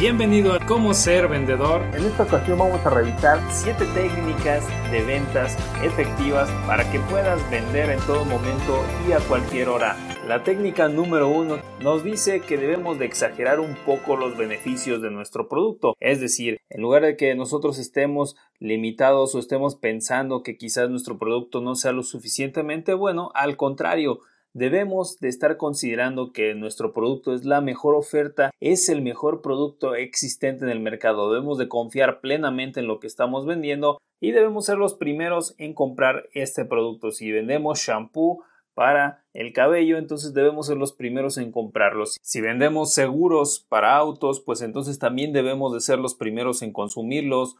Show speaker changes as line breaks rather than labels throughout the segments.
Bienvenido a Cómo ser vendedor.
En esta ocasión vamos a revisar 7 técnicas de ventas efectivas para que puedas vender en todo momento y a cualquier hora. La técnica número uno nos dice que debemos de exagerar un poco los beneficios de nuestro producto. Es decir, en lugar de que nosotros estemos limitados o estemos pensando que quizás nuestro producto no sea lo suficientemente bueno, al contrario, debemos de estar considerando que nuestro producto es la mejor oferta, es el mejor producto existente en el mercado. Debemos de confiar plenamente en lo que estamos vendiendo y debemos ser los primeros en comprar este producto. Si vendemos shampoo para el cabello, entonces debemos ser los primeros en comprarlos. Si vendemos seguros para autos, pues entonces también debemos de ser los primeros en consumirlos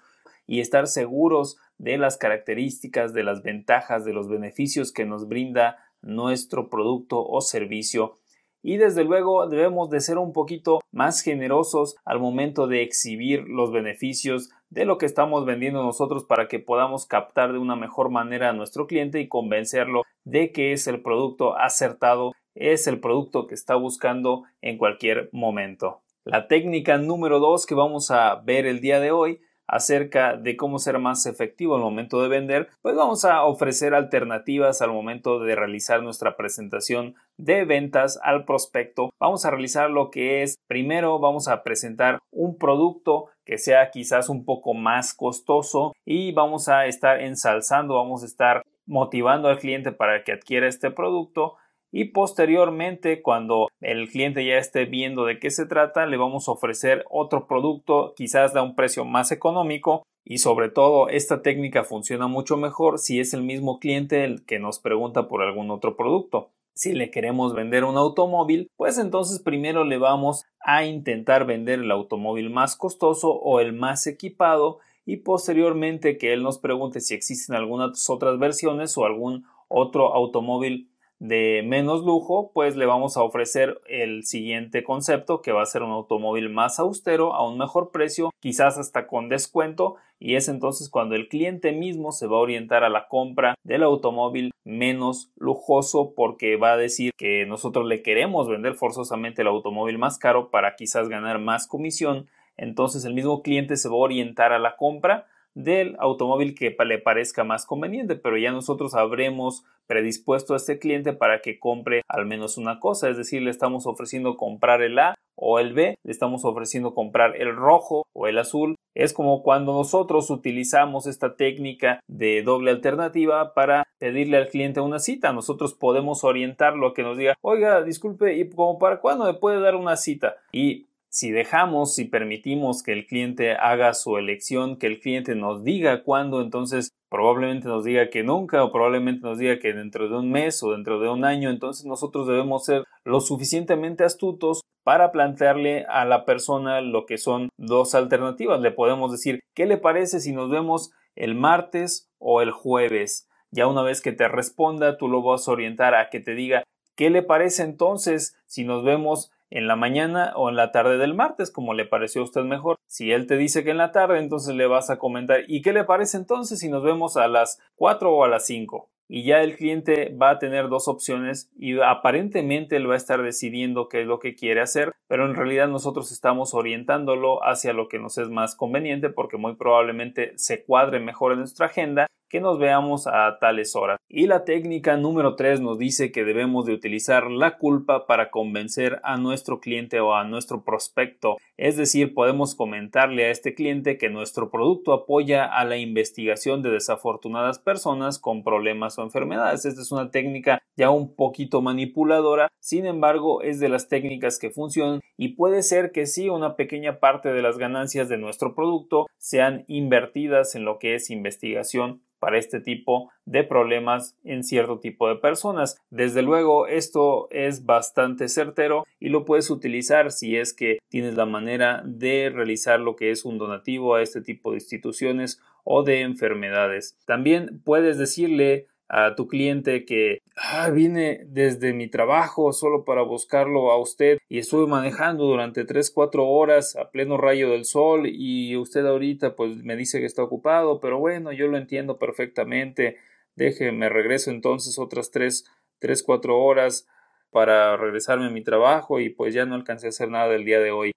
y estar seguros de las características, de las ventajas, de los beneficios que nos brinda nuestro producto o servicio y desde luego debemos de ser un poquito más generosos al momento de exhibir los beneficios de lo que estamos vendiendo nosotros para que podamos captar de una mejor manera a nuestro cliente y convencerlo de que es el producto acertado, es el producto que está buscando en cualquier momento. La técnica número 2 que vamos a ver el día de hoy acerca de cómo ser más efectivo al momento de vender, pues vamos a ofrecer alternativas al momento de realizar nuestra presentación de ventas al prospecto. Vamos a realizar lo que es, primero vamos a presentar un producto que sea quizás un poco más costoso y vamos a estar ensalzando, vamos a estar motivando al cliente para que adquiera este producto y posteriormente cuando el cliente ya esté viendo de qué se trata le vamos a ofrecer otro producto quizás a un precio más económico y sobre todo esta técnica funciona mucho mejor si es el mismo cliente el que nos pregunta por algún otro producto. Si le queremos vender un automóvil, pues entonces primero le vamos a intentar vender el automóvil más costoso o el más equipado y posteriormente que él nos pregunte si existen algunas otras versiones o algún otro automóvil de menos lujo, pues le vamos a ofrecer el siguiente concepto que va a ser un automóvil más austero a un mejor precio, quizás hasta con descuento y es entonces cuando el cliente mismo se va a orientar a la compra del automóvil menos lujoso porque va a decir que nosotros le queremos vender forzosamente el automóvil más caro para quizás ganar más comisión, entonces el mismo cliente se va a orientar a la compra del automóvil que le parezca más conveniente, pero ya nosotros habremos predispuesto a este cliente para que compre al menos una cosa, es decir, le estamos ofreciendo comprar el A o el B, le estamos ofreciendo comprar el rojo o el azul. Es como cuando nosotros utilizamos esta técnica de doble alternativa para pedirle al cliente una cita. Nosotros podemos orientarlo a que nos diga, oiga, disculpe, ¿y como para cuándo me puede dar una cita? Y si dejamos, si permitimos que el cliente haga su elección, que el cliente nos diga cuándo, entonces probablemente nos diga que nunca o probablemente nos diga que dentro de un mes o dentro de un año, entonces nosotros debemos ser lo suficientemente astutos para plantearle a la persona lo que son dos alternativas. Le podemos decir, ¿qué le parece si nos vemos el martes o el jueves? Ya una vez que te responda, tú lo vas a orientar a que te diga, ¿qué le parece entonces si nos vemos en la mañana o en la tarde del martes, como le pareció a usted mejor. Si él te dice que en la tarde, entonces le vas a comentar, ¿y qué le parece entonces si nos vemos a las 4 o a las 5? Y ya el cliente va a tener dos opciones y aparentemente él va a estar decidiendo qué es lo que quiere hacer, pero en realidad nosotros estamos orientándolo hacia lo que nos es más conveniente porque muy probablemente se cuadre mejor en nuestra agenda que nos veamos a tales horas. Y la técnica número 3 nos dice que debemos de utilizar la culpa para convencer a nuestro cliente o a nuestro prospecto. Es decir, podemos comentarle a este cliente que nuestro producto apoya a la investigación de desafortunadas personas con problemas o enfermedades. Esta es una técnica ya un poquito manipuladora, sin embargo es de las técnicas que funcionan y puede ser que sí una pequeña parte de las ganancias de nuestro producto sean invertidas en lo que es investigación para este tipo de problemas en cierto tipo de personas. Desde luego, esto es bastante certero y lo puedes utilizar si es que tienes la manera de realizar lo que es un donativo a este tipo de instituciones o de enfermedades. También puedes decirle a tu cliente que ah, vine desde mi trabajo solo para buscarlo a usted y estuve manejando durante 3 4 horas a pleno rayo del sol y usted ahorita pues me dice que está ocupado pero bueno yo lo entiendo perfectamente. Déjeme regreso entonces otras 3 3 4 horas para regresarme a mi trabajo y pues ya no alcancé a hacer nada del día de hoy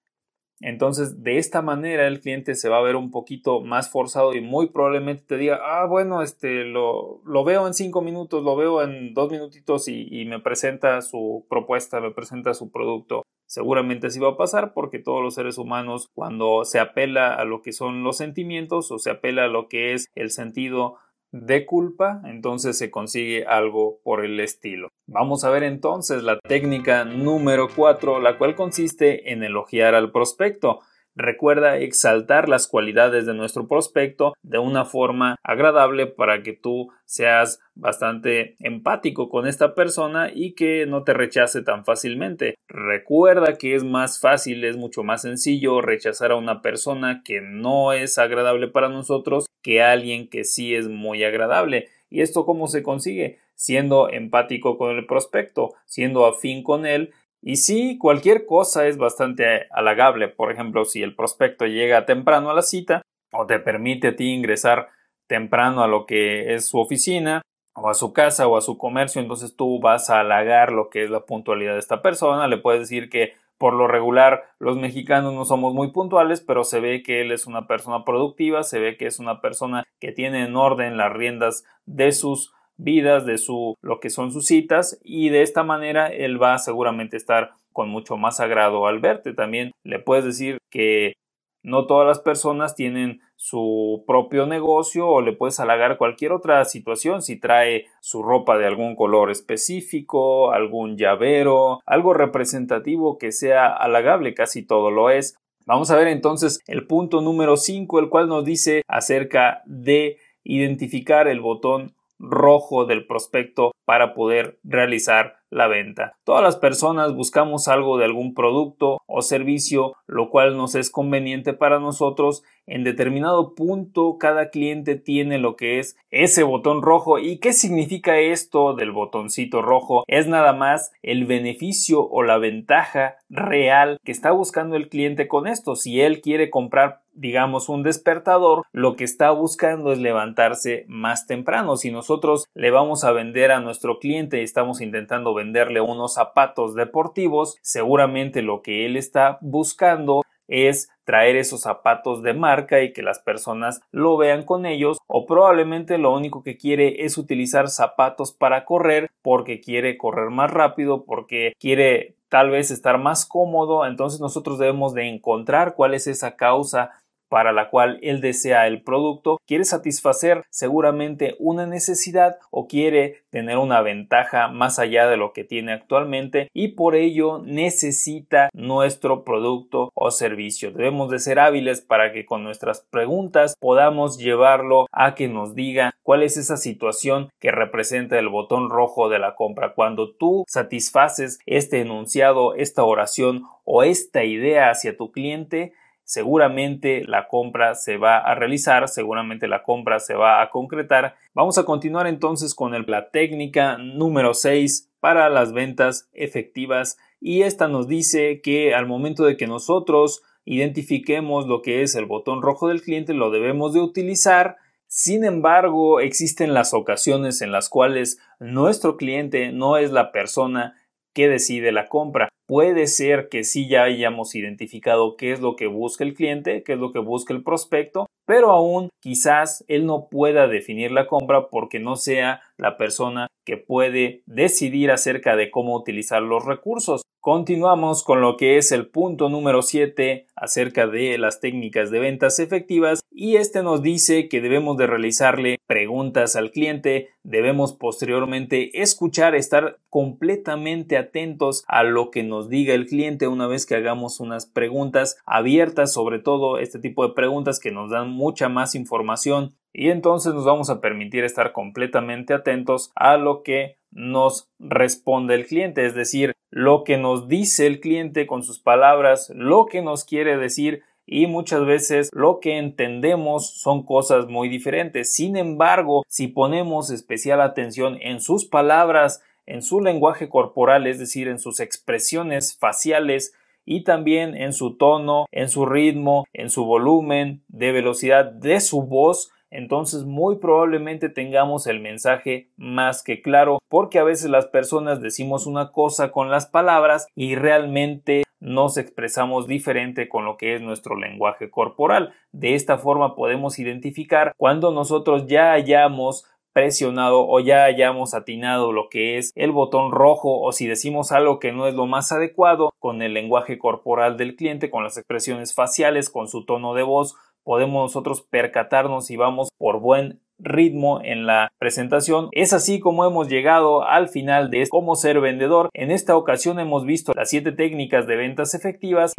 Entonces, de esta manera el cliente se va a ver un poquito más forzado y muy probablemente te diga, ah, bueno, este, lo, lo veo en cinco minutos, lo veo en dos minutitos y, y me presenta su propuesta, me presenta su producto. Seguramente así va a pasar porque todos los seres humanos cuando se apela a lo que son los sentimientos o se apela a lo que es el sentido de culpa, entonces se consigue algo por el estilo. Vamos a ver entonces la técnica número 4, la cual consiste en elogiar al prospecto. Recuerda exaltar las cualidades de nuestro prospecto de una forma agradable para que tú seas bastante empático con esta persona y que no te rechace tan fácilmente. Recuerda que es más fácil, es mucho más sencillo rechazar a una persona que no es agradable para nosotros que a alguien que sí es muy agradable. ¿Y esto cómo se consigue? Siendo empático con el prospecto, siendo afín con él y sí, cualquier cosa es bastante halagable. Por ejemplo, si el prospecto llega temprano a la cita o te permite a ti ingresar temprano a lo que es su oficina o a su casa o a su comercio, entonces tú vas a halagar lo que es la puntualidad de esta persona. Le puedes decir que por lo regular los mexicanos no somos muy puntuales, pero se ve que él es una persona productiva, se ve que es una persona que tiene en orden las riendas de sus vidas, de su lo que son sus citas y de esta manera él va a seguramente estar con mucho más agrado al verte. También le puedes decir que no todas las personas tienen su propio negocio o le puedes halagar cualquier otra situación si trae su ropa de algún color específico, algún llavero, algo representativo que sea halagable, casi todo lo es. Vamos a ver entonces el punto número 5, el cual nos dice acerca de identificar el botón rojo del prospecto para poder realizar la venta. Todas las personas buscamos algo de algún producto o servicio, lo cual nos es conveniente para nosotros. En determinado punto, cada cliente tiene lo que es ese botón rojo. ¿Y qué significa esto del botoncito rojo? Es nada más el beneficio o la ventaja real que está buscando el cliente con esto. Si él quiere comprar digamos un despertador, lo que está buscando es levantarse más temprano. Si nosotros le vamos a vender a nuestro cliente y estamos intentando venderle unos zapatos deportivos, seguramente lo que él está buscando es traer esos zapatos de marca y que las personas lo vean con ellos o probablemente lo único que quiere es utilizar zapatos para correr porque quiere correr más rápido porque quiere tal vez estar más cómodo. Entonces nosotros debemos de encontrar cuál es esa causa para la cual él desea el producto, quiere satisfacer seguramente una necesidad o quiere tener una ventaja más allá de lo que tiene actualmente y por ello necesita nuestro producto o servicio. Debemos de ser hábiles para que con nuestras preguntas podamos llevarlo a que nos diga cuál es esa situación que representa el botón rojo de la compra. Cuando tú satisfaces este enunciado, esta oración o esta idea hacia tu cliente, seguramente la compra se va a realizar, seguramente la compra se va a concretar. Vamos a continuar entonces con la técnica número 6 para las ventas efectivas y esta nos dice que al momento de que nosotros identifiquemos lo que es el botón rojo del cliente lo debemos de utilizar sin embargo, existen las ocasiones en las cuales nuestro cliente no es la persona que decide la compra. Puede ser que sí ya hayamos identificado qué es lo que busca el cliente, qué es lo que busca el prospecto, pero aún quizás él no pueda definir la compra porque no sea la persona que puede decidir acerca de cómo utilizar los recursos. Continuamos con lo que es el punto número 7 acerca de las técnicas de ventas efectivas y este nos dice que debemos de realizarle preguntas al cliente, debemos posteriormente escuchar, estar completamente atentos a lo que nos diga el cliente una vez que hagamos unas preguntas abiertas, sobre todo este tipo de preguntas que nos dan mucha más información y entonces nos vamos a permitir estar completamente atentos a lo que nos responde el cliente, es decir, lo que nos dice el cliente con sus palabras, lo que nos quiere decir y muchas veces lo que entendemos son cosas muy diferentes. Sin embargo, si ponemos especial atención en sus palabras, en su lenguaje corporal, es decir, en sus expresiones faciales, y también en su tono, en su ritmo, en su volumen de velocidad de su voz, entonces muy probablemente tengamos el mensaje más que claro, porque a veces las personas decimos una cosa con las palabras y realmente nos expresamos diferente con lo que es nuestro lenguaje corporal. De esta forma podemos identificar cuando nosotros ya hayamos presionado o ya hayamos atinado lo que es el botón rojo o si decimos algo que no es lo más adecuado con el lenguaje corporal del cliente, con las expresiones faciales, con su tono de voz, podemos nosotros percatarnos si vamos por buen ritmo en la presentación. Es así como hemos llegado al final de cómo ser vendedor. En esta ocasión hemos visto las siete técnicas de ventas efectivas.